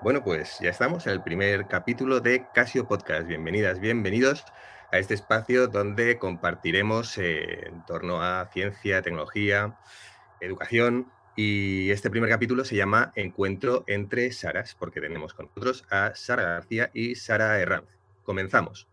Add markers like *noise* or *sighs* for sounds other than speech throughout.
Bueno, pues ya estamos en el primer capítulo de Casio Podcast. Bienvenidas, bienvenidos a este espacio donde compartiremos eh, en torno a ciencia, tecnología, educación. Y este primer capítulo se llama Encuentro entre Saras, porque tenemos con nosotros a Sara García y Sara Herranz. Comenzamos.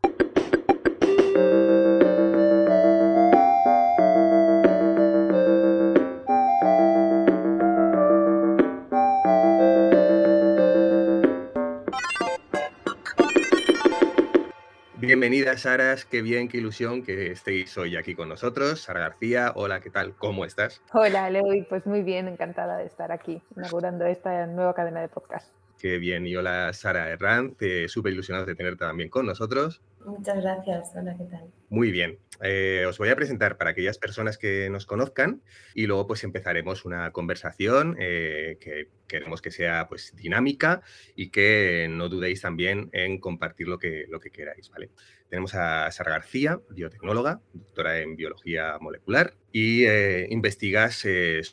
Bienvenida, Saras. Qué bien, qué ilusión que estéis hoy aquí con nosotros. Sara García, hola, ¿qué tal? ¿Cómo estás? Hola, Leoy. Pues muy bien, encantada de estar aquí, inaugurando esta nueva cadena de podcast. Qué bien. Y hola, Sara Herranz. Eh, Súper ilusionado de tenerte también con nosotros. Muchas gracias. Hola, ¿qué tal? Muy bien. Eh, os voy a presentar para aquellas personas que nos conozcan y luego pues empezaremos una conversación eh, que queremos que sea pues dinámica y que no dudéis también en compartir lo que, lo que queráis, ¿vale? Tenemos a Sara García, biotecnóloga, doctora en biología molecular y eh, investigas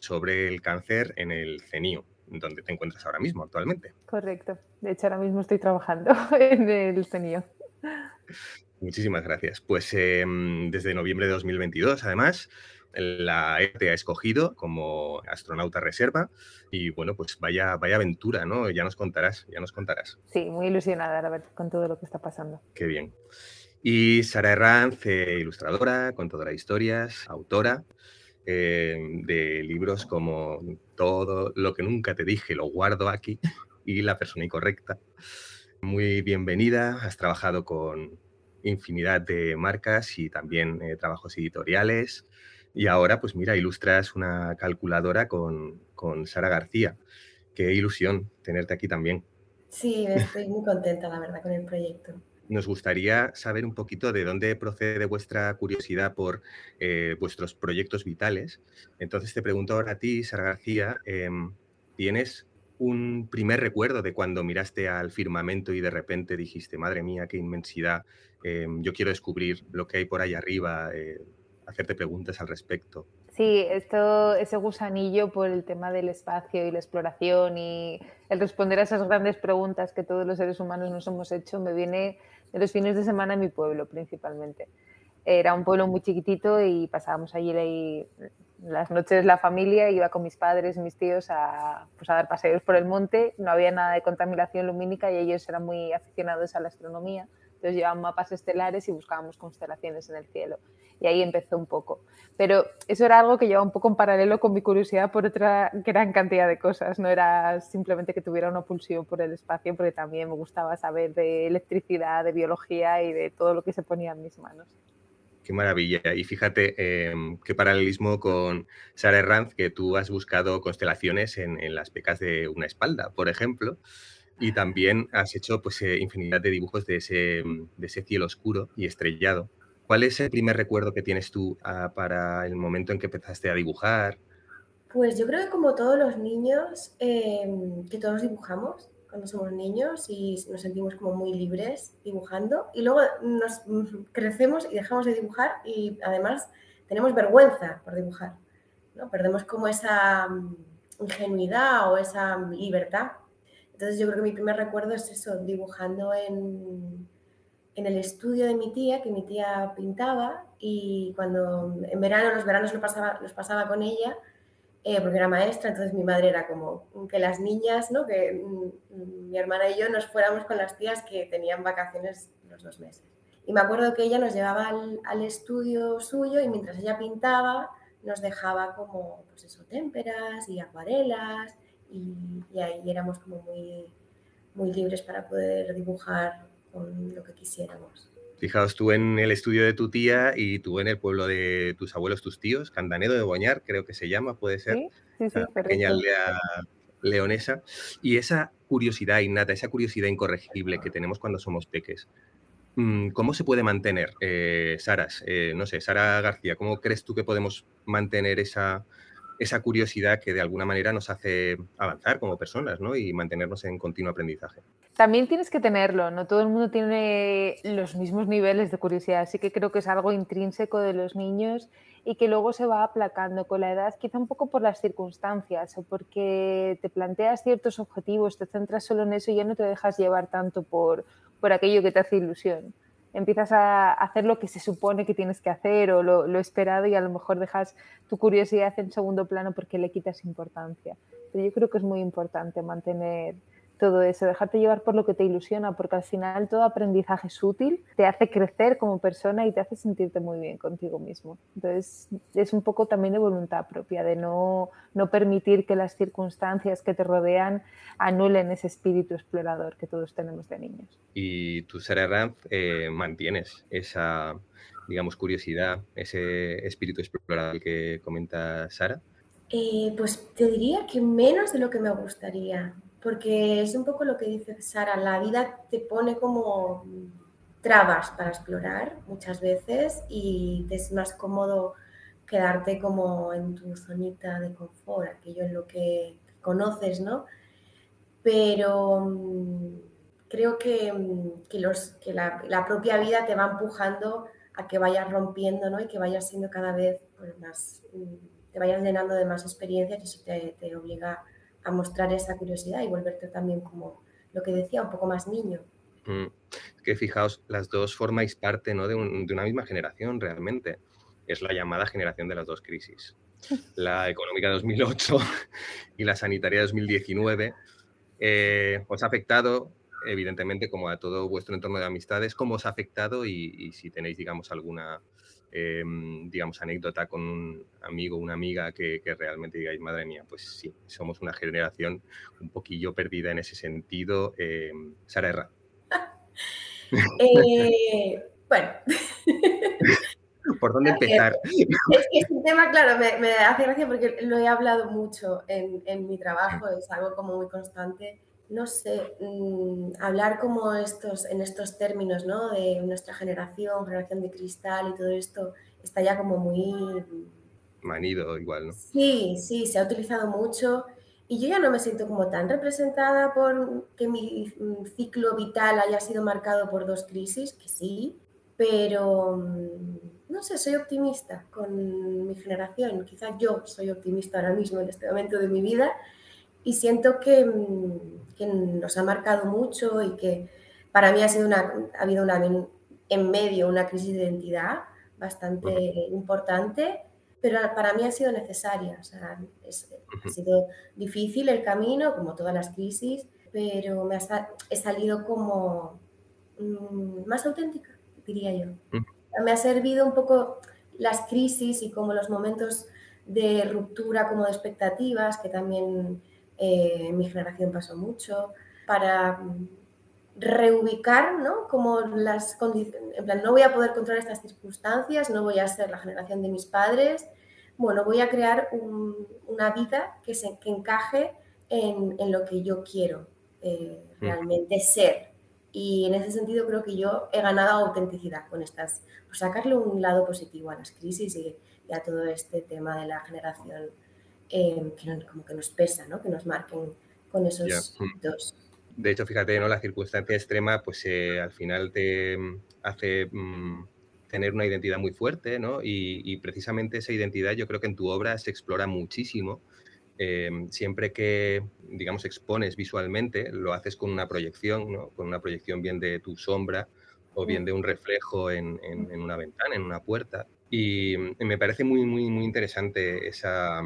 sobre el cáncer en el CENIO, donde te encuentras ahora mismo actualmente. Correcto. De hecho, ahora mismo estoy trabajando *laughs* en el CENIO. Muchísimas gracias. Pues em, desde noviembre de 2022, además, la ETE ha escogido como astronauta reserva y bueno, pues vaya, vaya aventura, ¿no? Ya nos contarás, ya nos contarás. Sí, muy ilusionada, la verdad, con todo lo que está pasando. Qué bien. Y Sara Herranz, eh, ilustradora, contadora de historias, autora em, de libros como Todo lo que nunca te dije, lo guardo aquí y La persona incorrecta. Muy bienvenida, has trabajado con infinidad de marcas y también eh, trabajos editoriales. Y ahora, pues mira, ilustras una calculadora con, con Sara García. Qué ilusión tenerte aquí también. Sí, estoy muy contenta, la verdad, con el proyecto. Nos gustaría saber un poquito de dónde procede vuestra curiosidad por eh, vuestros proyectos vitales. Entonces te pregunto ahora a ti, Sara García, em, ¿tienes un primer recuerdo de cuando miraste al firmamento y de repente dijiste, madre mía, qué inmensidad, em, yo quiero descubrir lo que hay por ahí arriba, eh, hacerte preguntas al respecto? Sí, esto, ese gusanillo por el tema del espacio y la exploración y el responder a esas grandes preguntas que todos los seres humanos nos hemos hecho me viene de los fines de semana en mi pueblo principalmente. Era un pueblo muy chiquitito y pasábamos allí las noches la familia iba con mis padres mis tíos a, pues a dar paseos por el monte. No había nada de contaminación lumínica y ellos eran muy aficionados a la astronomía. Entonces llevaban mapas estelares y buscábamos constelaciones en el cielo. Y ahí empezó un poco. Pero eso era algo que llevaba un poco en paralelo con mi curiosidad por otra gran cantidad de cosas. No era simplemente que tuviera una pulsión por el espacio, porque también me gustaba saber de electricidad, de biología y de todo lo que se ponía en mis manos. Qué maravilla. Y fíjate em, qué paralelismo con Sara Herranz, que tú has buscado constelaciones en, las pecas de una espalda, por ejemplo, y también has hecho pues, eh, infinidad de dibujos de ese, de ese cielo oscuro y estrellado. ¿Cuál es el primer recuerdo que tienes tú ah, para el momento en que empezaste a dibujar? Pues yo creo que como todos los niños, em, que todos dibujamos, cuando somos niños y nos sentimos como muy libres dibujando y luego nos crecemos y dejamos de dibujar y además tenemos vergüenza por dibujar. ¿no? Perdemos como esa mm, ingenuidad o esa libertad. Entonces yo creo que mi primer recuerdo es eso, dibujando en, en el estudio de mi tía, que mi tía pintaba y cuando en verano, los veranos lo pasaba, los pasaba con ella, eh, porque era maestra, entonces mi madre era como que las niñas, ¿no? que mm, mi hermana y yo nos fuéramos con las tías que tenían vacaciones los dos meses. Y me acuerdo que ella nos llevaba al, estudio suyo y mientras ella pintaba nos dejaba como, pues eso, témperas y acuarelas y, y ahí éramos como muy, muy libres para poder dibujar con lo que quisiéramos. Fijaos tú en el estudio de tu tía y tú en el pueblo de tus abuelos, tus tíos, Candanedo de Boñar, creo que se llama, puede ser. Sí, sí, sí, pequeña aldea leonesa. Y esa curiosidad innata, esa curiosidad incorregible que tenemos cuando somos peques, mm, ¿cómo se puede mantener, eh, Saras? Eh, no sé, Sara García, ¿cómo crees tú que podemos mantener esa, esa curiosidad que de alguna manera nos hace avanzar como personas ¿no? y mantenernos en continuo aprendizaje. También tienes que tenerlo, no todo el mundo tiene los mismos niveles de curiosidad, así que creo que es algo intrínseco de los niños y que luego se va aplacando con la edad, quizá un poco por las circunstancias o porque te planteas ciertos objetivos, te centras solo en eso y ya no te dejas llevar tanto por, por aquello que te hace ilusión. Empiezas a hacer lo que se supone que tienes que hacer o lo, esperado y a lo mejor dejas tu curiosidad en segundo plano porque le quitas importancia. Pero yo creo que es muy importante mantener todo eso, dejarte llevar por lo que te ilusiona, porque al final todo aprendizaje es útil, te hace crecer como persona y te hace sentirte muy bien contigo mismo. Entonces, es un poco también de voluntad propia, de no, no permitir que las circunstancias que te rodean anulen ese espíritu explorador que todos tenemos de niños. Y tú, Sara Ranz, eh, mantienes esa, digamos, curiosidad, ese espíritu explorador que comenta Sara. Eh, pues te diría que menos de lo que me gustaría porque es un poco lo que dice Sara, la vida te pone como trabas para explorar muchas veces y te es más cómodo quedarte como en tu zonita de confort, aquello en lo que conoces, ¿no? Pero mm, creo que, mm, que, la, propia vida te va empujando a que vayas rompiendo, ¿no? Y que vayas siendo cada vez pues, más, mm, te vayas llenando de más experiencias y eso te, te obliga a mostrar esa curiosidad y volverte también como lo que decía, un poco más niño. Mm. que fijaos, las dos formáis parte ¿no? de, una misma generación realmente. Es la llamada generación de las dos crisis. *laughs* La económica de 2008 *laughs* y la sanitaria de 2019 eh, os ha afectado, evidentemente, como a todo vuestro entorno de amistades, cómo os ha afectado y, y si tenéis, digamos, alguna Em, digamos, anécdota con un amigo, una amiga que, realmente digáis, madre mía, pues sí, somos una generación un poquillo perdida en ese sentido. Eh, Sara Herra. *laughs* Eh, bueno. *laughs* ¿Por dónde *laughs* empezar? Es que este tema, claro, me, hace gracia porque lo he hablado mucho en, en mi trabajo, es algo como muy constante no sé, mm, hablar como estos, en estos términos, ¿no? De nuestra generación, generación de cristal y todo esto, está ya como muy... Manido igual, ¿no? Sí, sí, se ha utilizado mucho y yo ya no me siento como tan representada por que mi mm, ciclo vital haya sido marcado por dos crisis, que sí, pero mm, no sé, soy optimista con mi generación. Quizás yo soy optimista ahora mismo en este momento de mi vida y siento que, que, nos ha marcado mucho y que para mí ha, sido una, ha habido una, en medio una crisis de identidad bastante importante, pero para mí ha sido necesaria. O sea, ha sido difícil el camino, como todas las crisis, pero me ha, he salido como mm, más auténtica, diría yo. Me ha servido un poco las crisis y como los momentos de ruptura, como de expectativas, que también eh, mi generación pasó mucho, para reubicar, ¿no? Como las condiciones, en plan, no voy a poder controlar estas circunstancias, no voy a ser la generación de mis padres, bueno, voy a crear una vida que, se, que encaje en, en, lo que yo quiero eh, mm. realmente ser. Y en ese sentido creo que yo he ganado autenticidad con estas, por sacarle un lado positivo a las crisis y, y a todo este tema de la generación eh, que como que nos pesa, ¿no? que nos marquen con esos dos. De hecho, fíjate, ¿no? la circunstancia extrema pues eh, al final te mm, hace mm, tener una identidad muy fuerte ¿no? y, precisamente esa identidad yo creo que en tu obra se explora muchísimo. Em, siempre que, digamos, expones visualmente, lo haces con una proyección, ¿no? con una proyección bien de tu sombra o bien de un reflejo en, en, en una ventana, en una puerta. Y mm, me parece muy, muy, muy interesante esa,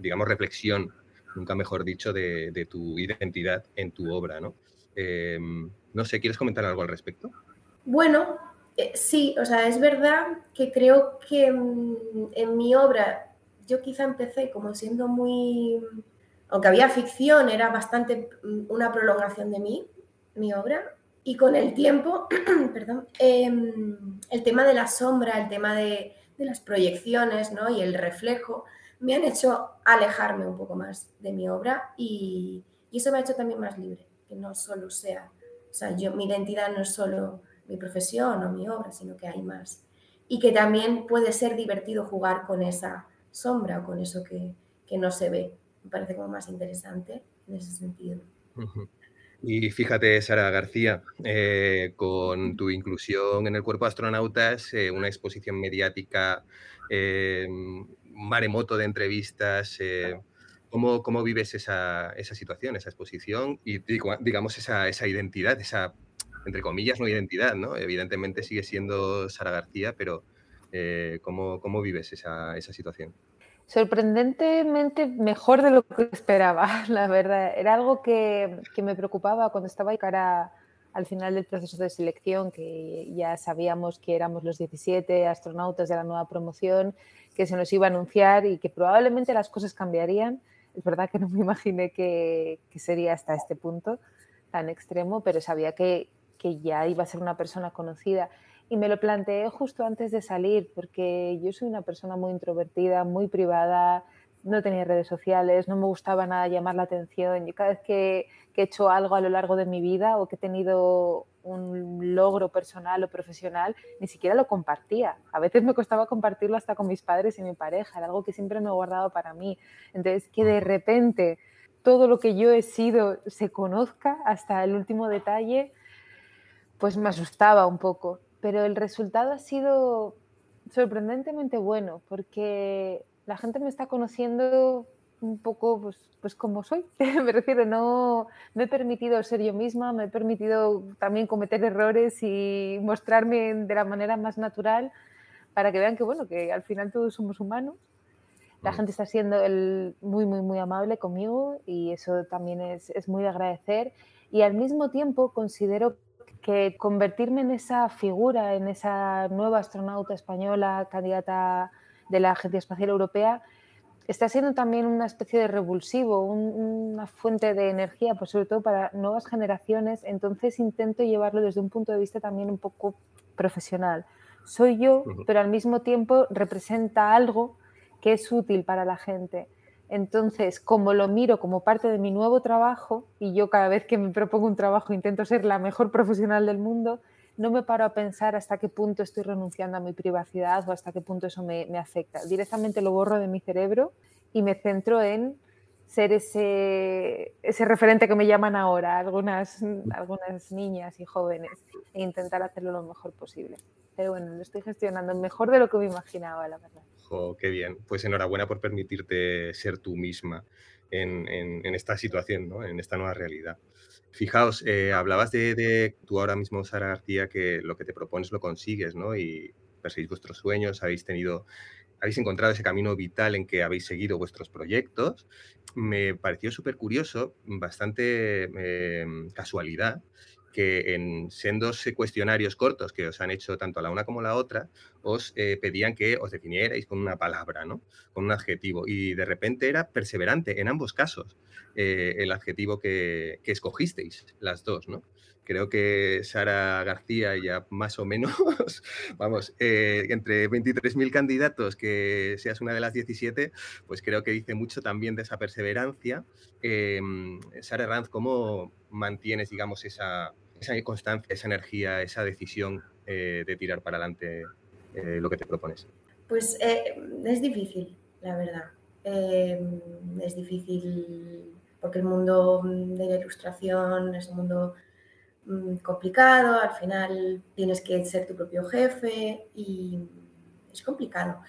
digamos, reflexión, nunca mejor dicho, de, tu identidad en tu obra, ¿no? Em, no sé, ¿quieres comentar algo al respecto? Bueno, eh, sí, o sea, es verdad que creo que mm, en mi obra yo quizá empecé como siendo muy, aunque había ficción, era bastante mm, una prolongación de mí, mi obra, y con el tiempo, *clears throat* perdón, em, el tema de la sombra, el tema de, de las proyecciones ¿no? y el reflejo, me han hecho alejarme un poco más de mi obra y, eso me ha hecho también más libre, que no solo sea, o sea, yo, mi identidad no es solo mi profesión o mi obra, sino que hay más. Y que también puede ser divertido jugar con esa sombra o con eso que, no se ve. Me parece como más interesante en ese sentido. Y fíjate, Sara García, eh, con tu inclusión en el cuerpo de astronautas, eh, una exposición mediática, eh, maremoto de entrevistas, ¿cómo, ¿cómo, vives esa, esa, situación, esa exposición y digamos esa, esa, identidad, esa, entre comillas, no identidad, ¿no? Evidentemente sigue siendo Sara García, pero ¿cómo, ¿cómo, vives esa, esa situación? sorprendentemente mejor de lo que esperaba, *laughs* la verdad. Era algo que, que me preocupaba cuando estaba cara al final del proceso de selección, que ya sabíamos que éramos los 17 astronautas de la nueva promoción, que se nos iba a anunciar y que probablemente las cosas cambiarían. Es verdad que no me imaginé que, que sería hasta este punto tan extremo, pero sabía que, que ya iba a ser una persona conocida. Y me lo planteé justo antes de salir, porque yo soy una persona muy introvertida, muy privada, no tenía redes sociales, no me gustaba nada llamar la atención. Yo cada vez que, he hecho algo a lo largo de mi vida o que he tenido un logro personal o profesional, ni siquiera lo compartía. A veces me costaba compartirlo hasta con mis padres y mi pareja, era algo que siempre me he guardado para mí. Entonces, que de repente todo lo que yo he sido se conozca hasta el último detalle, pues me asustaba un poco pero el resultado ha sido sorprendentemente bueno porque la gente me está conociendo un poco pues, pues como soy. *laughs* me refiero, no me he permitido ser yo misma, me he permitido también cometer errores y mostrarme de la manera más natural para que vean que bueno, que al final todos somos humanos. La gente está siendo el, muy, muy, muy amable conmigo y eso también es, es muy de agradecer. Y al mismo tiempo considero que convertirme en esa figura, en esa nueva astronauta española, candidata de la Agencia Espacial Europea, está siendo también una especie de revulsivo, una fuente de energía, pues sobre todo para nuevas generaciones. Entonces intento llevarlo desde un punto de vista también un poco profesional. Soy yo, pero al mismo tiempo representa algo que es útil para la gente. Entonces, como lo miro como parte de mi nuevo trabajo, y yo cada vez que me propongo un trabajo intento ser la mejor profesional del mundo, no me paro a pensar hasta qué punto estoy renunciando a mi privacidad o hasta qué punto eso me, afecta. Directamente lo borro de mi cerebro y me centro en ser ese, ese referente que me llaman ahora, algunas, algunas niñas y jóvenes, e intentar hacerlo lo mejor posible. Pero bueno, lo estoy gestionando mejor de lo que me imaginaba, la verdad qué bien. Pues enhorabuena por permitirte ser tú misma en, esta situación, ¿no? en esta nueva realidad. Fijaos, eh, hablabas de, tú ahora mismo, Sara García, que lo que te propones lo consigues, ¿no? Y perseguís vuestros sueños, habéis tenido, habéis encontrado ese camino vital en que habéis seguido vuestros proyectos. Me pareció súper curioso, bastante eh, casualidad, que en sendos cuestionarios cortos que os han hecho tanto la una como la otra, os eh, pedían que os definierais con una palabra, ¿no? con un adjetivo. Y de repente era perseverante en ambos casos eh, el adjetivo que, escogisteis, las dos. ¿no? Creo que Sara García ya más o menos, *laughs* vamos, eh, entre 23.000 candidatos, que seas una de las 17, pues creo que dice mucho también de esa perseverancia. Em, Sara Ranz, ¿cómo mantienes, digamos, esa, constancia, esa energía, esa decisión eh, de tirar para adelante eh, lo que te propones? Pues es difícil, la verdad. Em, es difícil porque el mundo de la ilustración es un mundo Mm, complicado, al final tienes que ser tu propio jefe y es complicado.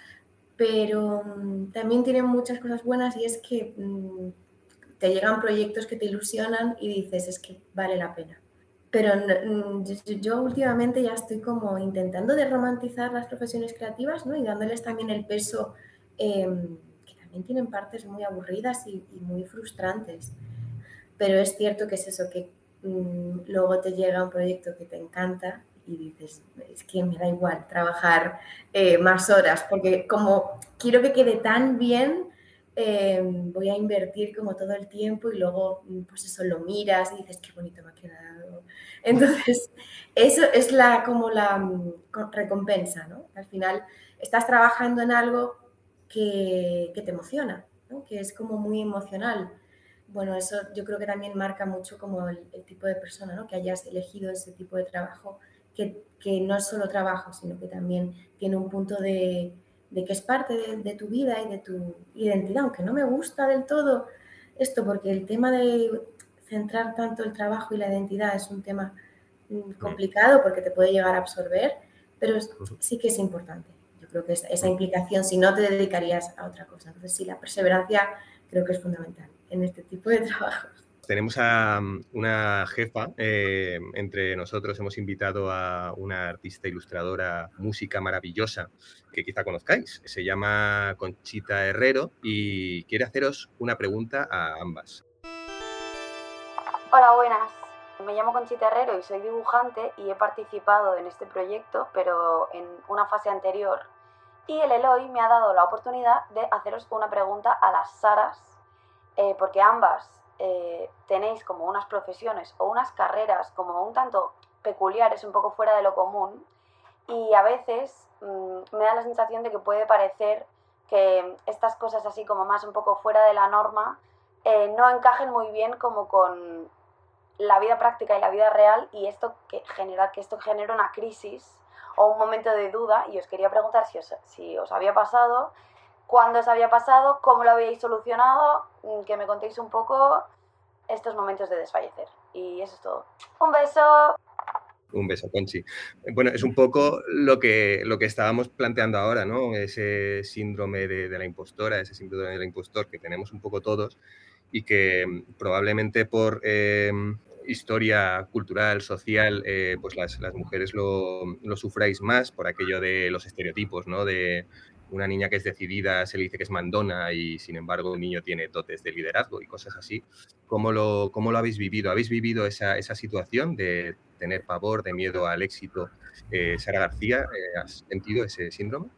Pero mm, también tiene muchas cosas buenas y es que mm, te llegan proyectos que te ilusionan y dices, es que vale la pena. Pero yo últimamente ya estoy como intentando de romantizar las profesiones creativas ¿no? y dándoles también el peso em, también tienen partes muy aburridas y, y muy frustrantes. Pero es cierto que es eso, que Mm, luego te llega un proyecto que te encanta y dices, es que me da igual trabajar eh, más horas, porque como quiero que quede tan bien, em, voy a invertir como todo el tiempo y luego, mm, pues eso, lo miras y dices, qué bonito me ha quedado. *laughs* Entonces, eso es la, como la mm, recompensa, ¿no? Al final, estás trabajando en algo que, que te emociona, ¿no? que es como muy emocional bueno, eso yo creo que también marca mucho como el, tipo de persona, ¿no? Que hayas elegido ese tipo de trabajo, que, que, no es solo trabajo, sino que también tiene un punto de, de que es parte de, de, tu vida y de tu identidad, aunque no me gusta del todo esto, porque el tema de centrar tanto el trabajo y la identidad es un tema mm, complicado porque te puede llegar a absorber, pero sí que es importante. Creo que esa implicación, si no te dedicarías a otra cosa. Entonces, sí, la perseverancia creo que es fundamental en este tipo de *laughs* trabajos. Tenemos a mm, una jefa eh, entre nosotros, hemos invitado a una artista ilustradora, música maravillosa, que quizá conozcáis. Se llama Conchita Herrero y quiere haceros una pregunta a ambas. Hola, buenas. Me llamo Conchita Herrero y soy dibujante y he participado en este proyecto, pero en una fase anterior. Y el Eloy me ha dado la oportunidad de haceros una pregunta a las Saras, eh, porque ambas eh, tenéis como unas profesiones o unas carreras como un tanto peculiares, un poco fuera de lo común, y a veces mm, me da la sensación de que puede parecer que estas cosas así como más un poco fuera de la norma eh, no encajen muy bien como con la vida práctica y la vida real y esto que genera que esto genera una crisis un momento de duda y os quería preguntar si os, si os había pasado cuándo os había pasado, cómo lo habíais solucionado, mm, que me contéis un poco estos momentos de desfallecer. Y eso es todo. Un beso. Un beso, Conchi. Bueno, es un poco lo que, lo que estábamos planteando ahora, ¿no? Ese síndrome de, la impostora, ese síndrome del impostor que tenemos un poco todos y que mm, probablemente por em, historia cultural, social, eh, pues las, las mujeres lo, lo, sufráis más por aquello de los estereotipos, ¿no? De una niña que es decidida se le dice que es mandona y sin embargo un niño tiene dotes de liderazgo y cosas así. ¿Cómo lo, cómo lo habéis vivido? ¿Habéis vivido esa, esa situación de tener pavor, de miedo al éxito? Eh, Sara García, eh, ¿has sentido ese síndrome?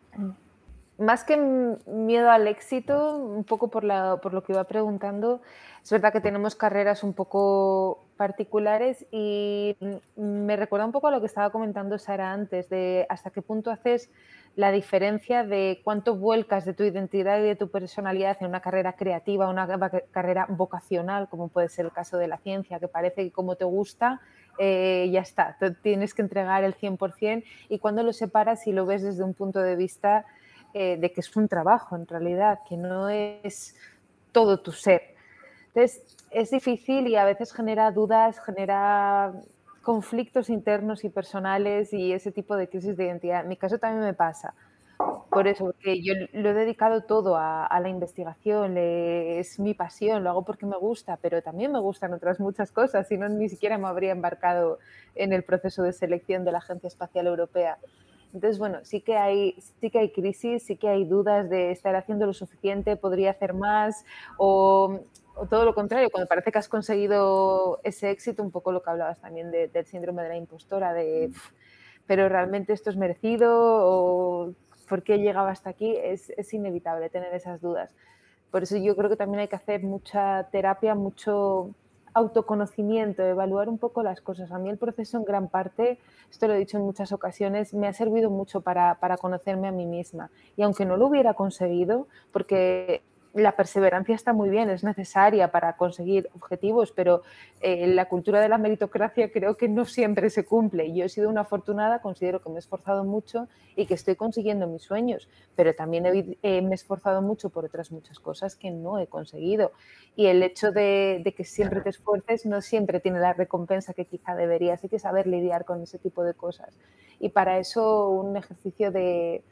Más que miedo al éxito, un poco por, la, por lo que iba preguntando, es verdad que tenemos carreras un poco particulares y me recuerda un poco a lo que estaba comentando Sara antes, de hasta qué punto haces la diferencia de cuánto vuelcas de tu identidad y de tu personalidad en una carrera creativa, una carrera vocacional, como puede ser el caso de la ciencia, que parece que como te gusta, eh, ya está, tienes que entregar el 100% y cuando lo separas y lo ves desde un punto de vista eh, de que es un trabajo en realidad, que no es todo tu ser. Entonces, es difícil y a veces genera dudas, genera conflictos internos y personales y ese tipo de crisis de identidad. En mi caso también me pasa. Por eso, porque yo lo he dedicado todo a, la investigación, es mi pasión, lo hago porque me gusta, pero también me gustan otras muchas cosas, si no ni siquiera me habría embarcado en el proceso de selección de la Agencia Espacial Europea. Entonces, bueno, sí que hay, sí que hay crisis, sí que hay dudas de estar haciendo lo suficiente, podría hacer más, o o todo lo contrario, cuando parece que has conseguido ese éxito, un poco lo que hablabas también del síndrome de la impostora, de, pero realmente esto es merecido o por qué he llegado hasta aquí, es, es, inevitable tener esas dudas. Por eso yo creo que también hay que hacer mucha terapia, mucho autoconocimiento, evaluar un poco las cosas. A mí el proceso en gran parte, esto lo he dicho en muchas ocasiones, me ha servido mucho para, para conocerme a mí misma. Y aunque no lo hubiera conseguido, porque la perseverancia está muy bien, es necesaria para conseguir objetivos, pero eh, la cultura de la meritocracia creo que no siempre se cumple. Yo he sido una afortunada, considero que me he esforzado mucho y que estoy consiguiendo mis sueños, pero también me he esforzado mucho por otras muchas cosas que no he conseguido. Y el hecho de, de que siempre te esfuerces no siempre tiene la recompensa que quizá deberías. Hay que saber lidiar con ese tipo de cosas. Y para eso un ejercicio de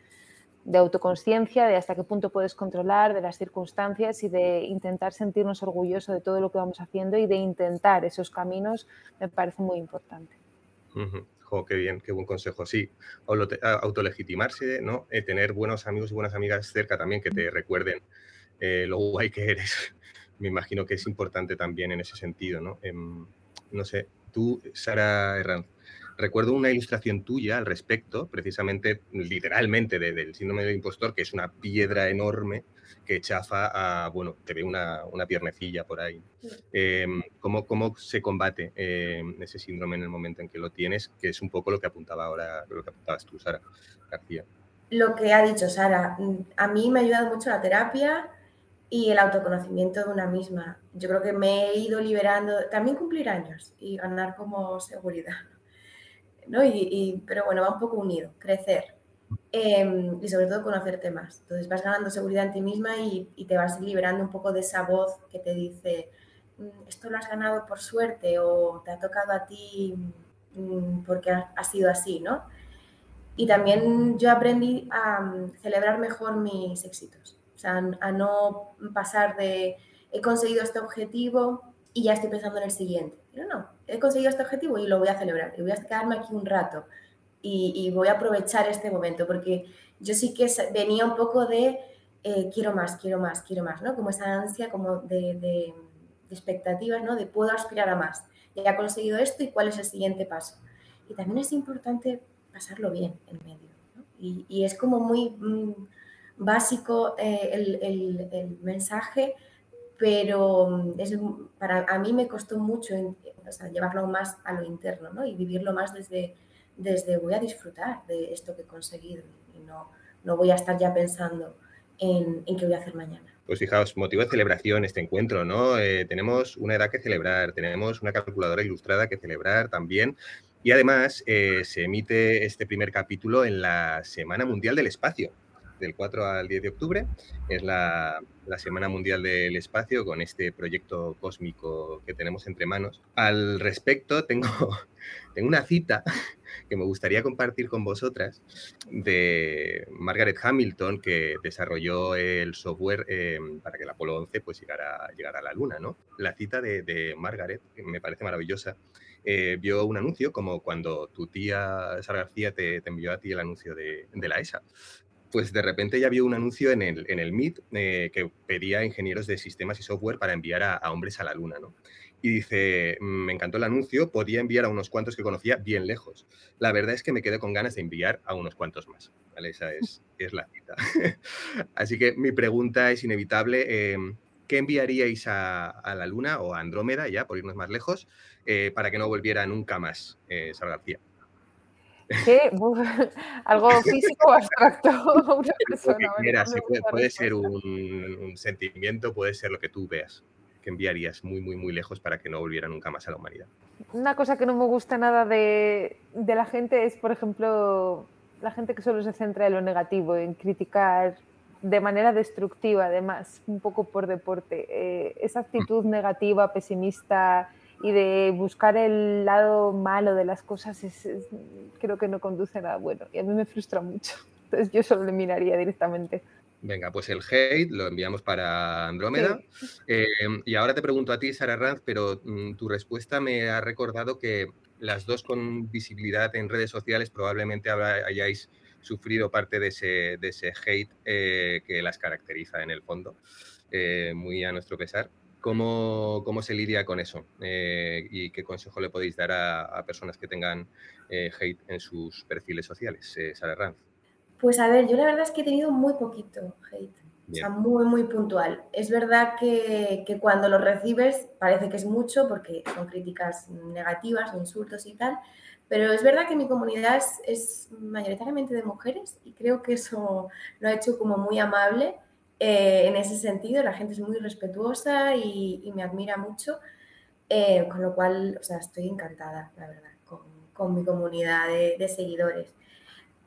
de autoconsciencia, de hasta qué punto puedes controlar, de las circunstancias y de intentar sentirnos orgullosos de todo lo que vamos haciendo y de intentar esos caminos me parece muy importante. qué bien, qué buen consejo. Sí, autolegitimarse, ¿no? Eh, tener buenos amigos y buenas amigas cerca también que te recuerden eh, lo guay que eres. *laughs* Me imagino que es importante también en ese sentido, ¿no? Em, no sé, tú, Sara Herranz, recuerdo una ilustración tuya al respecto, precisamente, literalmente, del síndrome del impostor, que es una piedra enorme que chafa a, bueno, te ve una, una piernecilla por ahí. Em, ¿cómo, ¿cómo, se combate em, ese síndrome en el momento en que lo tienes? Que es un poco lo que apuntaba ahora, lo que apuntabas tú, Sara García. Lo que ha dicho Sara, a mí me ha ayudado mucho la terapia y el autoconocimiento de una misma. Yo creo que me he ido liberando, también cumplir años y ganar como seguridad. ¿No? Y, pero bueno, va un poco unido, crecer em, y sobre todo conocerte más. Entonces vas ganando seguridad en ti misma y, te vas liberando un poco de esa voz que te dice mm, esto lo has ganado por suerte o te ha tocado a ti mm, porque ha, sido así, ¿no? Y también yo aprendí a mm, celebrar mejor mis éxitos, o sea, a no pasar de he conseguido este objetivo y ya estoy pensando en el siguiente. Pero no, he conseguido este objetivo y lo voy a celebrar y voy a quedarme aquí un rato y, voy a aprovechar este momento porque yo sí que venía un poco de eh, quiero más, quiero más, quiero más, ¿no? Como esa ansia como de, expectativas, ¿no? De puedo aspirar a más. Ya he conseguido esto y cuál es el siguiente paso. Y también es importante pasarlo bien en medio. Y, es como muy mm, básico eh, el, mensaje, pero mm, es, para a mí me costó mucho llevarlo más a lo interno ¿no? y vivirlo más desde, desde voy a disfrutar de esto que he conseguido y no, no voy a estar ya pensando en, qué voy a hacer mañana. Pues fijaos, motivo de celebración este encuentro, ¿no? Eh, tenemos una edad que celebrar, tenemos una calculadora ilustrada que celebrar también. Y además eh, se emite este primer capítulo en la Semana Mundial del Espacio, del 4 al 10 de octubre. Es la, la, Semana Mundial del Espacio con este proyecto cósmico que tenemos entre manos. Al respecto, tengo, *laughs* tengo una cita *laughs* que me gustaría compartir con vosotras de Margaret Hamilton, que desarrolló el software eh, para que el Apolo 11 pues, llegara, a la Luna. ¿no? La cita de, de Margaret me parece maravillosa. Eh, vio un anuncio como cuando tu tía Sara García te, te envió a ti el anuncio de, de, la ESA. Pues de repente ya vio un anuncio en el, en el MIT eh, que pedía ingenieros de sistemas y software para enviar a, a hombres a la Luna. ¿no? y dice, mm, me encantó el anuncio, podía enviar a unos cuantos que conocía bien lejos. La verdad es que me quedé con ganas de enviar a unos cuantos más. Esa es, es la cita. *laughs* Así que mi pregunta es inevitable. Em, ¿Qué enviaríais a, la Luna o a Andrómeda, ya por irnos más lejos, eh, para que no volviera nunca más, eh, Sara García? *laughs* ¿Algo *laughs* físico o abstracto? puede, ser un sentimiento, puede ser lo que tú veas que enviarías muy, muy, muy lejos para que no volviera nunca más a la humanidad? Una cosa que no me gusta nada de, de la gente es, por ejemplo, la gente que solo se centra en lo negativo, en criticar de manera destructiva, además, un poco por deporte. Eh, esa actitud negativa, pesimista y de buscar el lado malo de las cosas es, creo que no conduce a nada bueno y a mí me frustra mucho. Entonces yo solo le miraría directamente. Venga, pues el hate lo enviamos para Andrómeda. Em, y ahora te pregunto a ti, Sara Ranz, pero mm, tu respuesta me ha recordado que las dos con visibilidad en redes sociales probablemente hayáis sufrido parte de ese, de ese hate eh, que las caracteriza en el fondo, eh, muy a nuestro pesar. ¿Cómo, ¿Cómo, se lidia con eso? Eh, ¿Y qué consejo le podéis dar a, a personas que tengan hate en sus perfiles sociales, Sara Ranz? Pues a ver, yo la verdad es que he tenido muy poquito hate, o sea, muy, muy puntual. Es verdad que, cuando lo recibes parece que es mucho porque son críticas negativas, insultos y tal, pero es verdad que mi comunidad es, mayoritariamente de mujeres y creo que eso lo ha hecho como muy amable eh, en ese sentido. La gente es muy respetuosa y, me admira mucho, eh, con lo cual, o sea, estoy encantada, la verdad, con, mi comunidad de seguidores.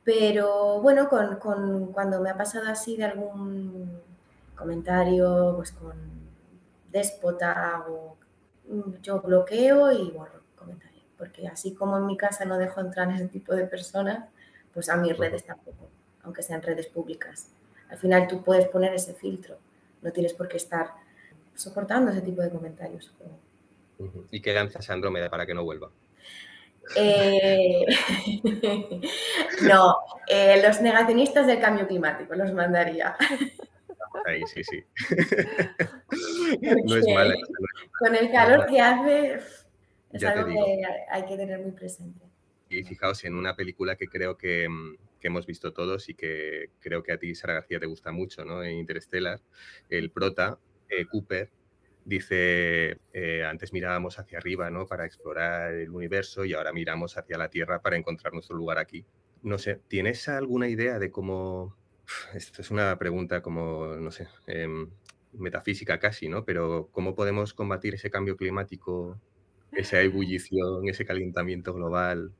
Pero bueno, con, con, cuando me ha pasado así de algún comentario, pues con déspota o yo bloqueo y borro comentario. Porque así como en mi casa no dejo entrar ese tipo de personas, pues a mis redes tampoco, aunque sean redes públicas. Al final tú puedes poner ese filtro, no tienes por qué estar soportando ese tipo de comentarios. ¿Y qué lanzas a Andrómeda para que no vuelva? Eh, *laughs* no, eh, los negacionistas del cambio climático los mandaría. Ahí sí, sí. *laughs* no es mala. Con el calor que hace, es algo que hay que tener muy presente. Y fijaos en una película que creo que, mm, que, hemos visto todos y que creo que a ti, Sara García, te gusta mucho, ¿no? En Interstellar, el prota, eh, Cooper, dice, eh, antes mirábamos hacia arriba ¿no? para explorar el universo y ahora miramos hacia la Tierra para encontrar nuestro lugar aquí. No sé, ¿tienes alguna idea de cómo... *sighs* Esto es una pregunta como, no sé, em, metafísica casi, ¿no? Pero ¿cómo podemos combatir ese cambio climático, esa ebullición, ese calentamiento global?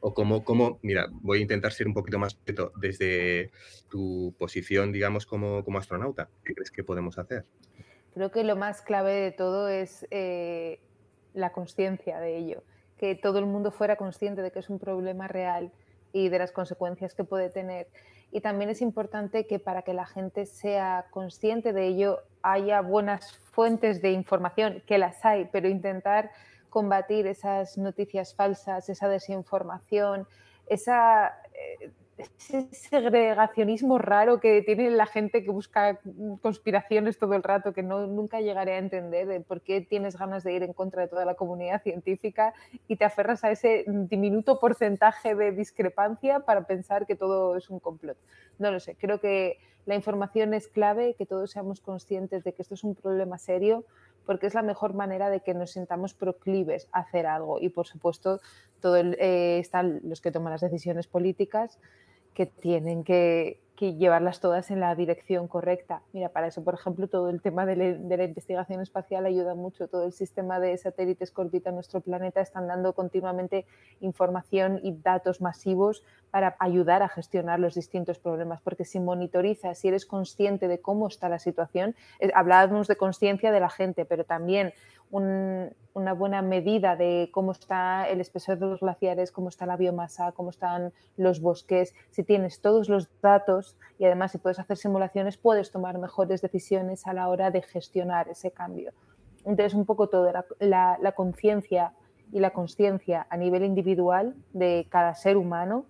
O cómo, cómo, mira, voy a intentar ser un poquito más desde tu posición, digamos, como, como astronauta. ¿Qué crees que podemos hacer? Creo que lo más clave de todo es eh, la conciencia de ello, que todo el mundo fuera consciente de que es un problema real y de las consecuencias que puede tener. Y también es importante que para que la gente sea consciente de ello haya buenas fuentes de información, que las hay, pero intentar combatir esas noticias falsas, esa desinformación, esa, eh, ese segregacionismo raro que tiene la gente que busca conspiraciones todo el rato, que no, nunca llegaré a entender de por qué tienes ganas de ir en contra de toda la comunidad científica y te aferras a ese diminuto porcentaje de discrepancia para pensar que todo es un complot. No lo sé, creo que la información es clave, que todos seamos conscientes de que esto es un problema serio, porque es la mejor manera de que nos sintamos proclives a hacer algo. Y por supuesto, todo eh, están los que toman las decisiones políticas que tienen que, llevarlas todas en la dirección correcta. Mira, para eso, por ejemplo, todo el tema de, la investigación espacial ayuda mucho. Todo el sistema de satélites que orbitan nuestro planeta están dando continuamente información y datos masivos para ayudar a gestionar los distintos problemas. Porque si monitorizas, si eres consciente de cómo está la situación, eh, hablábamos de conciencia de la gente, pero también una buena medida de cómo está el espesor de los glaciares, cómo está la biomasa, cómo están los bosques. Si tienes todos los datos y además si puedes hacer simulaciones, puedes tomar mejores decisiones a la hora de gestionar ese cambio. Entonces, un poco todo, la, la conciencia y la consciencia a nivel individual de cada ser humano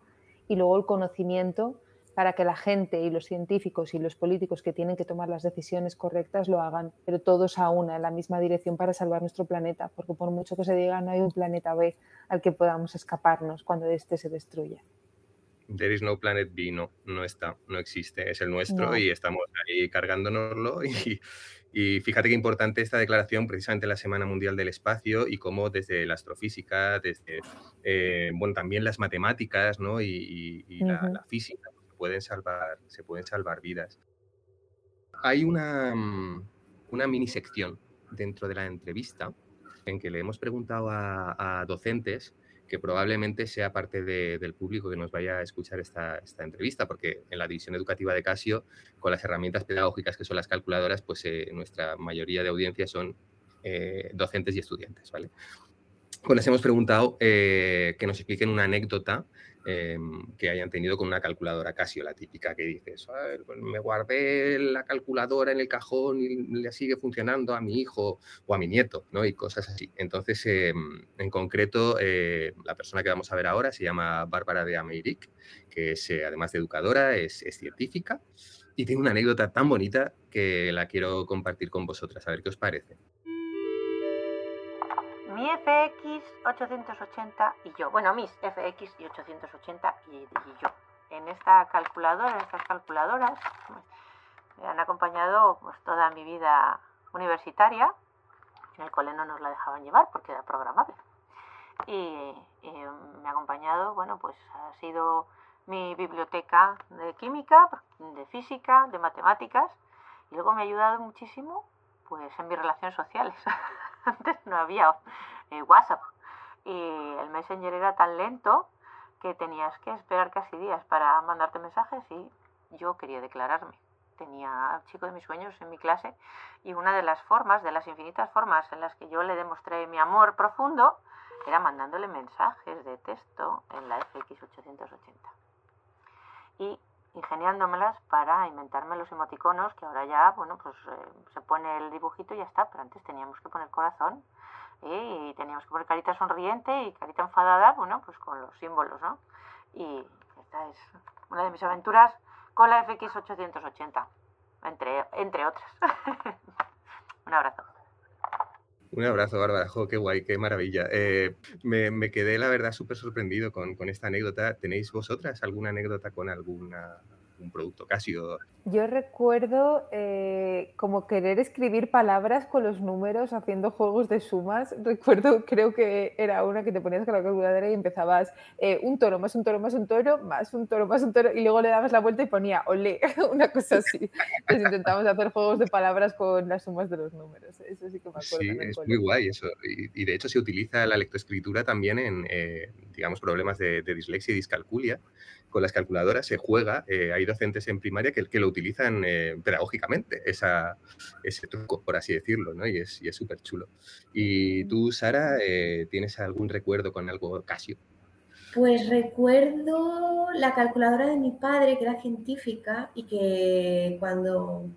y luego el conocimiento para que la gente y los científicos y los políticos que tienen que tomar las decisiones correctas lo hagan, pero todos a una, en la misma dirección para salvar nuestro planeta, porque por mucho que se diga, no hay un planeta B al que podamos escaparnos cuando éste se destruya. There is no planet B, no, no está, no existe, es el nuestro y estamos ahí cargándonoslo. *laughs* Y, y, fíjate qué importante esta declaración precisamente en la Semana Mundial del Espacio y cómo desde la astrofísica, desde, eh, bueno, también las matemáticas ¿no? y, la, la, física, pueden salvar, se pueden salvar vidas. Hay una, mm, una mini sección dentro de la entrevista en que le hemos preguntado a, docentes que probablemente sea parte del público que nos vaya a escuchar esta, esta, entrevista, porque en la división educativa de Casio, con las herramientas pedagógicas que son las calculadoras, pues eh, nuestra mayoría de audiencia son eh, docentes y estudiantes, ¿vale? Pues les hemos preguntado eh, que nos expliquen una anécdota Em, que hayan tenido con una calculadora Casio, la típica que dices, pues me guardé la calculadora en el cajón y le sigue funcionando a mi hijo o a mi nieto, ¿no? Y cosas así. Entonces, em, en concreto, eh, la persona que vamos a ver ahora se llama Bárbara de Ameiric, que es, eh, además de educadora, es, es científica y tiene una anécdota tan bonita que la quiero compartir con vosotras, a ver qué os parece mi FX 880 y yo, bueno, mis FX y 880 y, yo. En esta calculadora, en estas calculadoras, me han acompañado pues, toda mi vida universitaria. En el cole no nos la dejaban llevar porque era programable. Y, me ha acompañado, bueno, pues ha sido mi biblioteca de química, de física, de matemáticas, y luego me ha ayudado muchísimo pues en mis relaciones sociales. *laughs* *laughs* Antes no había eh, WhatsApp y el Messenger era tan lento que tenías que esperar casi días para mandarte mensajes y yo quería declararme. Tenía al chico de mis sueños en mi clase y una de las formas, de las infinitas formas en las que yo le demostré mi amor profundo, era mandándole mensajes de texto en la FX880. Y ingeniándomelas para inventarme los emoticonos, que ahora ya, bueno, pues eh, se pone el dibujito y ya está, pero antes teníamos que poner corazón y teníamos que poner carita sonriente y carita enfadada, bueno, pues con los símbolos, ¿no? Y esta es una de mis aventuras con la FX880, entre, entre otras. *laughs* Un abrazo. Un abrazo, Bárbara. qué guay, qué maravilla. Eh, me, quedé, la verdad, súper sorprendido con, con, esta anécdota. ¿Tenéis vosotras alguna anécdota con alguna un producto Casio. Yo recuerdo eh, como querer escribir palabras con los números haciendo juegos de sumas. Recuerdo, creo que era una que te ponías con la calculadora y empezabas eh, un toro más un toro más un toro más un toro más un toro y luego le dabas la vuelta y ponía ole, *laughs* una cosa así. Pues intentamos hacer juegos de palabras con las sumas de los números. Eso sí que me acuerdo. Sí, es muy guay eso. Y, de hecho se utiliza la lectoescritura también en, eh, digamos, problemas de, de, dislexia y discalculia. Con las calculadoras se juega, hay docentes en primaria que, que lo utilizan eh, pedagógicamente, ese truco, por así decirlo. Y es súper chulo. ¿Y tú, Sara, eh, tienes algún recuerdo con algo Casio? Pues recuerdo la calculadora de mi padre, que era científica, y que cuando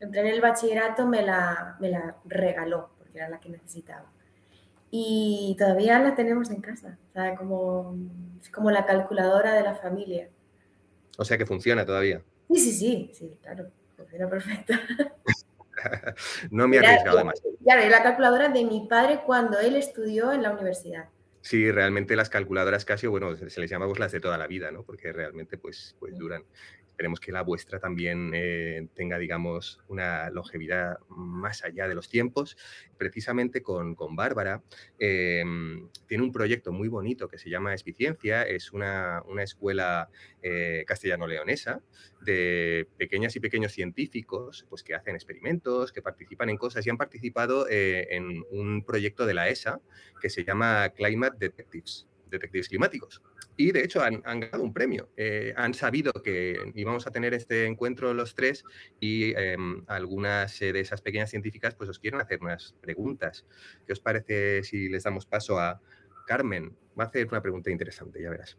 entré en el bachillerato me la, me la regaló, porque era la que necesitaba y todavía la tenemos en casa, o sea, como, como la calculadora de la familia. O sea que funciona todavía. Sí, sí, sí, sí, claro, funciona perfecto. *laughs* no me he arriesgado demasiado. Claro, la calculadora de mi padre cuando él estudió en la universidad. Sí, realmente las calculadoras Casio, bueno, se les llama pues, las de toda la vida, ¿no? Porque realmente pues, pues duran esperemos que la vuestra también eh, tenga, digamos, una longevidad más allá de los tiempos. Precisamente con, con Bárbara em, tiene un proyecto muy bonito que se llama Eficiencia, es una, una escuela eh, castellano-leonesa de pequeñas y pequeños científicos pues, que hacen experimentos, que participan en cosas y han participado eh, en un proyecto de la ESA que se llama Climate Detectives, detectives climáticos. Y de hecho han, ganado un premio. Eh, han sabido que íbamos a tener este encuentro los tres y em, algunas eh, de esas pequeñas científicas pues os quieren hacer unas preguntas. ¿Qué os parece si les damos paso a Carmen? Va a hacer una pregunta interesante, ya verás.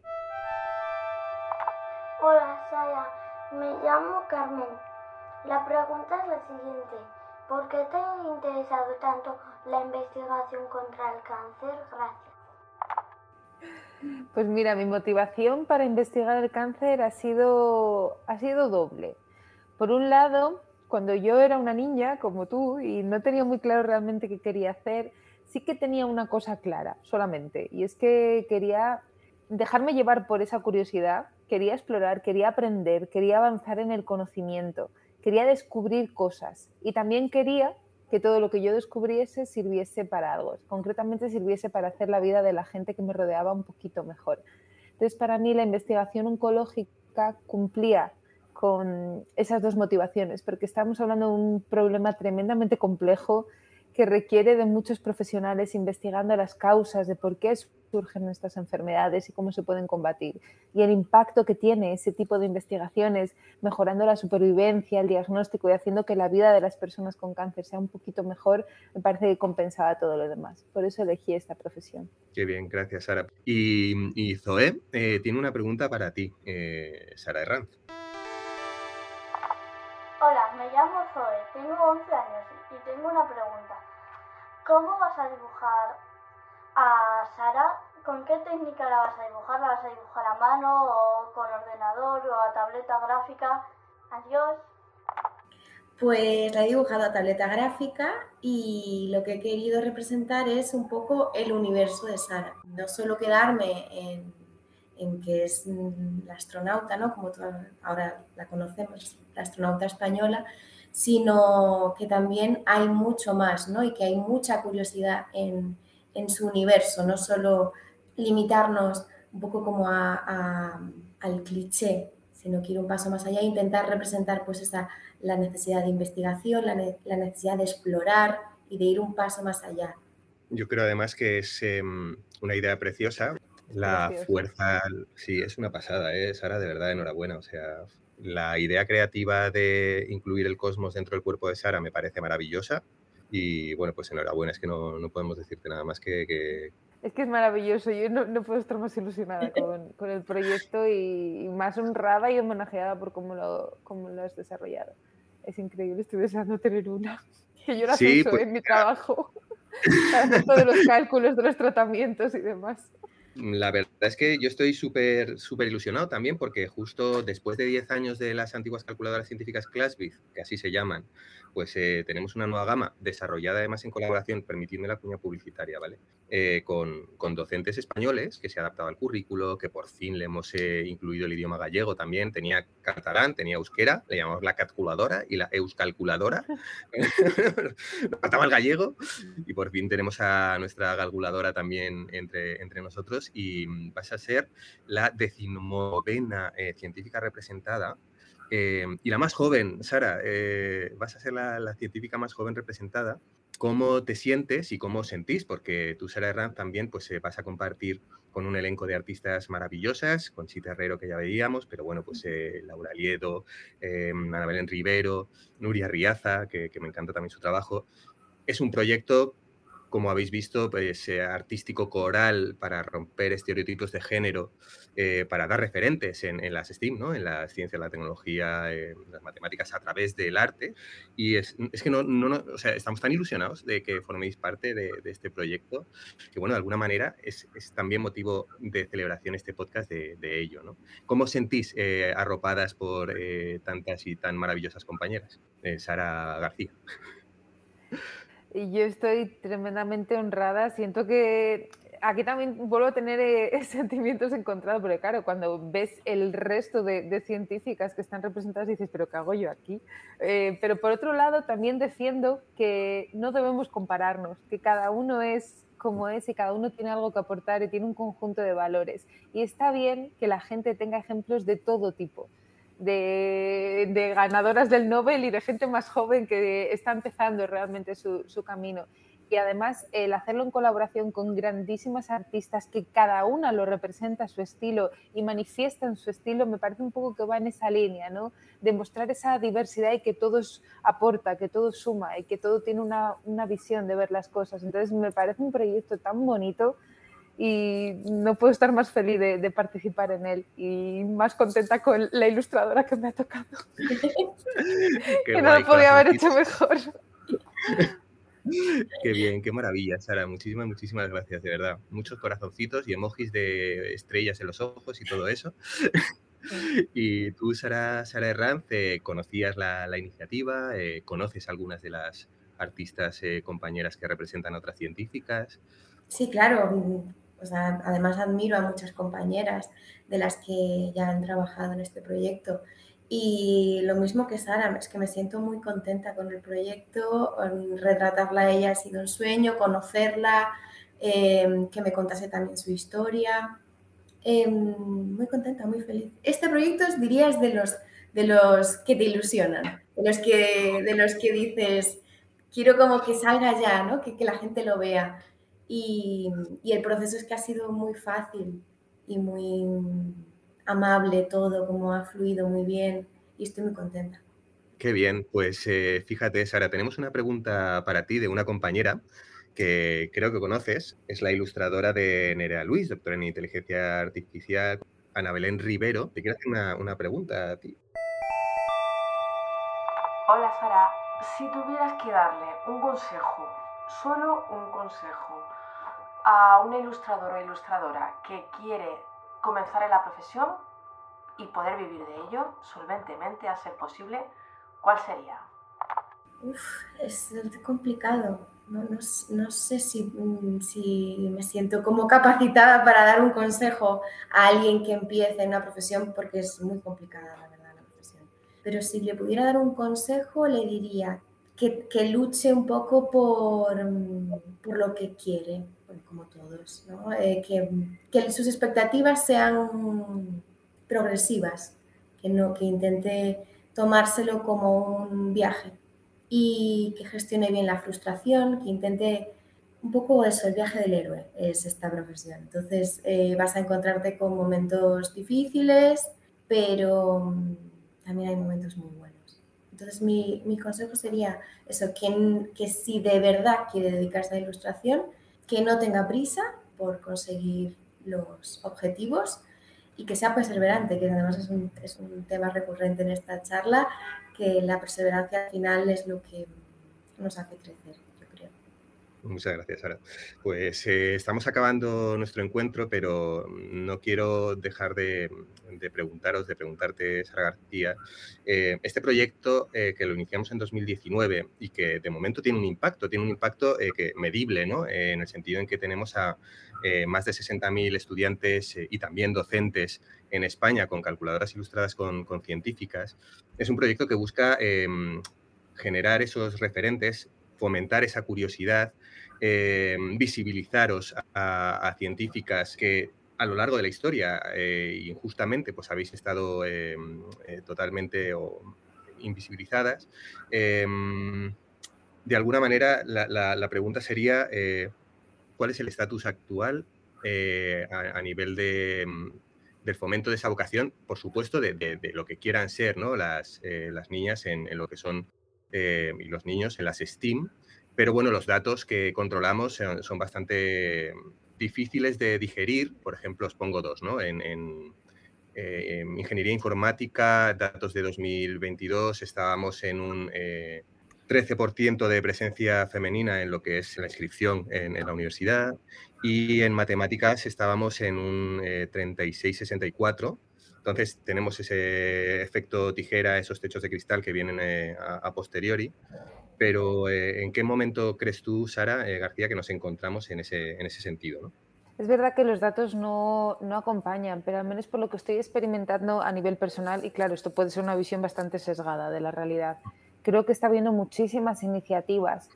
Hola, Saya. Me llamo Carmen. La pregunta es la siguiente. ¿Por qué te ha interesado tanto la investigación contra el cáncer? Gracias. Pues mira, mi motivación para investigar el cáncer ha sido, ha sido doble. Por un lado, cuando yo era una niña, como tú, y no tenía muy claro realmente qué quería hacer, sí que tenía una cosa clara solamente, y es que quería dejarme llevar por esa curiosidad, quería explorar, quería aprender, quería avanzar en el conocimiento, quería descubrir cosas y también quería que todo lo que yo descubriese sirviese para algo, concretamente sirviese para hacer la vida de la gente que me rodeaba un poquito mejor. Entonces, para mí la investigación oncológica cumplía con esas dos motivaciones, porque estamos hablando de un problema tremendamente complejo que requiere de muchos profesionales investigando las causas de por qué surgen estas enfermedades y cómo se pueden combatir. Y el impacto que tiene ese tipo de investigaciones, mejorando la supervivencia, el diagnóstico y haciendo que la vida de las personas con cáncer sea un poquito mejor, me parece que compensaba todo lo demás. Por eso elegí esta profesión. Qué bien, gracias, Sara. Y, Zoé eh, tiene una pregunta para ti, eh, Sara Herranz. Hola, me llamo Zoe, tengo 11 años y tengo una pregunta. ¿Cómo vas a dibujar a Sara? ¿Con qué técnica la vas a dibujar? ¿La vas a dibujar a mano o con ordenador o a tableta gráfica? Adiós. Pues la he dibujado a tableta gráfica y lo que he querido representar es un poco el universo de Sara. No solo quedarme en, en que es la astronauta, ¿no? como ahora la conocemos, la astronauta española, sino que también hay mucho más, ¿no? Y que hay mucha curiosidad en, su universo, no solo limitarnos un poco como al cliché, sino que ir un paso más allá e intentar representar pues esa, la necesidad de investigación, la, necesidad de explorar y de ir un paso más allá. Yo creo además que es em, una idea preciosa. La fuerza, sí, es una pasada, ¿eh? Sara, de verdad, enhorabuena. O sea, la idea creativa de incluir el cosmos dentro del cuerpo de Sara me parece maravillosa. Y bueno, pues enhorabuena, es que no, no podemos decirte nada más que, Es que es maravilloso, yo no, no puedo estar más ilusionada con, con el proyecto y, más honrada y homenajeada por cómo lo, cómo lo has desarrollado. Es increíble, estoy deseando tener una. *laughs* Que yo la sí, pues, en mi trabajo, *laughs* todos los cálculos de los tratamientos y demás. La verdad es que yo estoy súper súper ilusionado también porque justo después de 10 años de las antiguas calculadoras científicas ClassBiz, que así se llaman, pues eh, tenemos una nueva gama desarrollada además en colaboración, permitiendo la cuña publicitaria, ¿vale? Eh, con, docentes españoles que se ha adaptado al currículo, que por fin le hemos eh, incluido el idioma gallego también, tenía catalán, tenía euskera, le llamamos la calculadora y la euscalculadora, *laughs* *laughs* faltaba el gallego. Y por fin tenemos a nuestra calculadora también entre, entre nosotros y vas a ser la decimonovena científica representada eh, y la más joven, Sara, eh, vas a ser la, científica más joven representada cómo te sientes y cómo sentís, porque tú, Sara Herranz, también pues, eh, vas a compartir con un elenco de artistas maravillosas, con Chita Herrero, que ya veíamos, pero bueno, pues eh, Laura Liedo, Ana Belén Rivero, Nuria Riaza, que me encanta también su trabajo. Es un proyecto como habéis visto, pues, eh, artístico coral para romper estereotipos de género, eh, para dar referentes en, las STEAM, ¿no? en la ciencia, la tecnología, en las matemáticas a través del arte. Y es, que no, o sea, estamos tan ilusionados de que forméis parte de, este proyecto, que bueno, de alguna manera es, también motivo de celebración este podcast de, ello. ¿no? ¿Cómo sentís eh, arropadas por tantas y tan maravillosas compañeras? Sara García. Yo estoy tremendamente honrada. Siento que aquí también vuelvo a tener eh, *laughs* sentimientos encontrados, porque claro, cuando ves el resto de, científicas que están representadas, dices, pero ¿qué hago yo aquí? Eh, pero por otro lado, también defiendo que no debemos compararnos, que cada uno es como es y cada uno tiene algo que aportar y tiene un conjunto de valores. Y está bien que la gente tenga ejemplos de todo tipo de, ganadoras del Nobel y de gente más joven que está empezando realmente su, camino. Y además el hacerlo en colaboración con grandísimas artistas que cada una lo representa su estilo y manifiestan su estilo, me parece un poco que va en esa línea, ¿no? De mostrar esa diversidad y que todo aporta, que todo suma y que todo tiene una, una visión de ver las cosas. Entonces me parece un proyecto tan bonito y no puedo estar más feliz de, participar en él y más contenta con la ilustradora que me ha tocado. *laughs* que no lo podía haber hecho mejor. *laughs* Qué bien, qué maravilla, Sara. Muchísimas, muchísimas gracias, de verdad. Muchos corazoncitos y emojis de estrellas en los ojos y todo eso. *laughs* y tú, Sara, Sara Herranz, eh, conocías la, iniciativa, eh, conoces algunas de las artistas eh, compañeras que representan a otras científicas. Sí, claro además admiro a muchas compañeras de las que ya han trabajado en este proyecto. Y lo mismo que Sara, es que me siento muy contenta con el proyecto, retratarla a ella ha sido un sueño, conocerla, em, que me contase también su historia. Em, muy contenta, muy feliz. Este proyecto, diría, es de los, de los que te ilusionan, de los que, de los que dices, quiero como que salga ya, ¿no? que, que la gente lo vea. Y, el proceso es que ha sido muy fácil y muy amable todo, como ha fluido muy bien y estoy muy contenta. Qué bien, pues eh, fíjate, Sara, tenemos una pregunta para ti de una compañera que creo que conoces, es la ilustradora de Nerea Luis, doctora en inteligencia artificial, Ana Belén Rivero. Te quiero hacer una, una pregunta a ti. Hola Sara, si tuvieras que darle un consejo, solo un consejo, a un ilustrador o ilustradora que quiere comenzar en la profesión y poder vivir de ello solventemente, a ser posible, ¿cuál sería? Uf, es complicado. No, no, sé si, mm, si, me siento como capacitada para dar un consejo a alguien que empiece en una profesión porque es muy complicada, la verdad, la profesión. Pero si le pudiera dar un consejo, le diría que, que luche un poco por, mm, por lo que quiere, como todos, eh, que, sus expectativas sean progresivas, que, no, que intente tomárselo como un viaje y que gestione bien la frustración, que intente un poco eso, el viaje del héroe es esta profesión. Entonces eh, vas a encontrarte con momentos difíciles, pero mm, también hay momentos muy buenos. Entonces mi, consejo sería eso, que, que si de verdad quiere dedicarse a la ilustración, que no tenga prisa por conseguir los objetivos y que sea perseverante, que además es un, es un, tema recurrente en esta charla, que la perseverancia al final es lo que nos hace crecer. Muchas gracias, Sara. Pues eh, estamos acabando nuestro encuentro, pero no quiero dejar de, preguntaros, de preguntarte, Sara García, eh, este proyecto eh, que lo iniciamos en 2019 y que de momento tiene un impacto, tiene un impacto que medible, ¿no? en el sentido en que tenemos a más de 60.000 estudiantes y también docentes en España con calculadoras ilustradas con, científicas. Es un proyecto que busca em, generar esos referentes fomentar esa curiosidad, eh, visibilizaros a, científicas que a lo largo de la historia, eh, injustamente, pues habéis estado eh, totalmente invisibilizadas. de alguna manera, la, pregunta sería, ¿cuál es el estatus actual a, nivel de, del fomento de esa vocación? Por supuesto, de, lo que quieran ser ¿no? las, las niñas en, lo que son y los niños en las STEAM. Pero bueno, los datos que controlamos son, bastante difíciles de digerir. Por ejemplo, os pongo dos, ¿no? En, en, ingeniería informática, datos de 2022, estábamos en un 13% de presencia femenina en lo que es la inscripción en, la universidad y en matemáticas estábamos en un 36-64. Eh, Entonces tenemos ese efecto tijera, esos techos de cristal que vienen eh, a, posteriori. Pero eh, ¿en qué momento crees tú, Sara García, que nos encontramos en ese, en ese sentido? Es verdad que los datos no, no, acompañan, pero al menos por lo que estoy experimentando a nivel personal, y claro, esto puede ser una visión bastante sesgada de la realidad, creo que está habiendo muchísimas iniciativas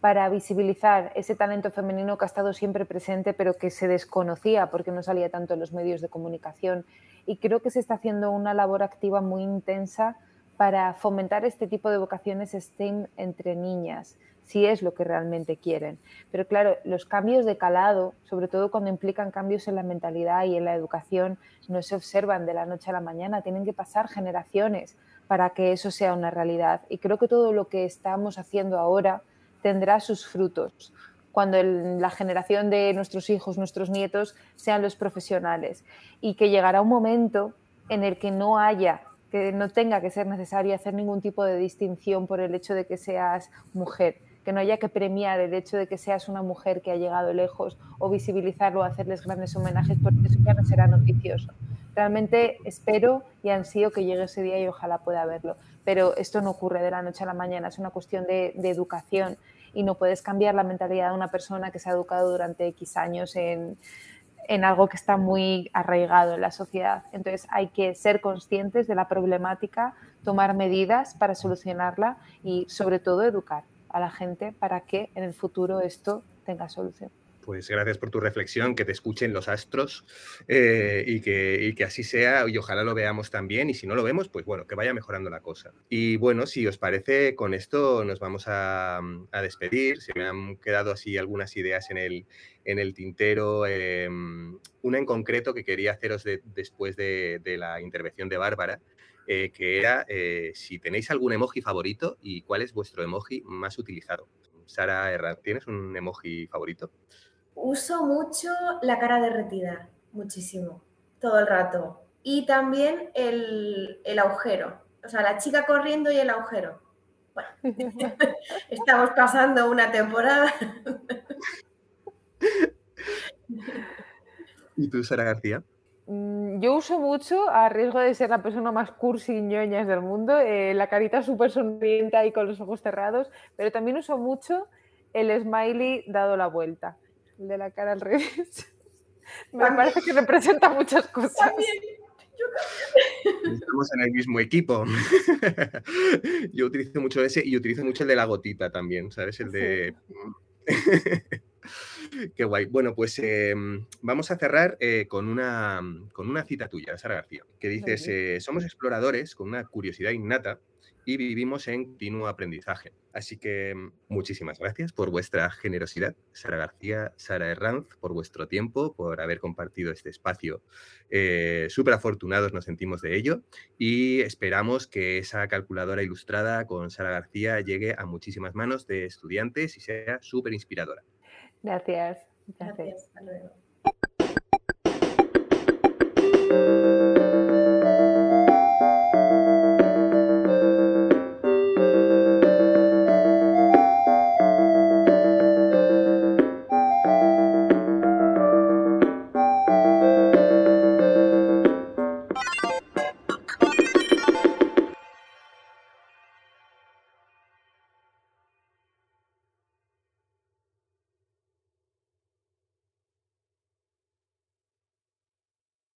para visibilizar ese talento femenino que ha estado siempre presente, pero que se desconocía porque no salía tanto en los medios de comunicación. Y creo que se está haciendo una labor activa muy intensa para fomentar este tipo de vocaciones STEM entre niñas, si es lo que realmente quieren. Pero claro, los cambios de calado, sobre todo cuando implican cambios en la mentalidad y en la educación, no se observan de la noche a la mañana, tienen que pasar generaciones para que eso sea una realidad. Y creo que todo lo que estamos haciendo ahora tendrá sus frutos cuando la generación de nuestros hijos, nuestros nietos sean los profesionales y que llegará un momento en el que no haya, que no tenga que ser necesario hacer ningún tipo de distinción por el hecho de que seas mujer, que no haya que premiar el hecho de que seas una mujer que ha llegado lejos o visibilizarlo o hacerles grandes homenajes porque eso ya no será noticioso. Realmente espero y ansío que llegue ese día y ojalá pueda verlo. Pero esto no ocurre de la noche a la mañana, es una cuestión de, educación y no puedes cambiar la mentalidad de una persona que se ha educado durante X años en, en algo que está muy arraigado en la sociedad. Entonces hay que ser conscientes de la problemática, tomar medidas para solucionarla y sobre todo educar a la gente para que en el futuro esto tenga solución pues gracias por tu reflexión, que te escuchen los astros eh, y, que, que, así sea y ojalá lo veamos también y si no lo vemos, pues bueno, que vaya mejorando la cosa. Y bueno, si os parece, con esto nos vamos a, despedir. Se me han quedado así algunas ideas en el, en el tintero, em, una en concreto que quería haceros después de, la intervención de Bárbara. Eh, que era eh, si tenéis algún emoji favorito y cuál es vuestro emoji más utilizado. Sara Herrán, ¿tienes un emoji favorito? Uso mucho la cara derretida, muchísimo, todo el rato. Y también el, agujero, o sea, la chica corriendo y el agujero. Bueno, *laughs* estamos pasando una temporada. *laughs* ¿Y tú, Sara García? Mm, yo uso mucho, a riesgo de ser la persona más cursi y ñoñas del mundo, eh, la carita súper sonriente y con los ojos cerrados, pero también uso mucho el smiley dado la vuelta de la cara al revés. *laughs* Me parece que representa muchas cosas. También. Estamos en el mismo equipo. *laughs* Yo utilizo mucho ese y utilizo mucho el de la gotita también, ¿sabes? El de... *laughs* Qué guay. Bueno, pues em, vamos a cerrar eh, con, una, con una cita tuya, Sara García, que dices, eh, somos exploradores con una curiosidad innata y vivimos en continuo aprendizaje. Así que mm, muchísimas gracias por vuestra generosidad, Sara García, Sara Herranz, por vuestro tiempo, por haber compartido este espacio. Eh, Súper afortunados nos sentimos de ello y esperamos que esa calculadora ilustrada con Sara García llegue a muchísimas manos de estudiantes y sea súper inspiradora. Gracias. Gracias. Hasta luego.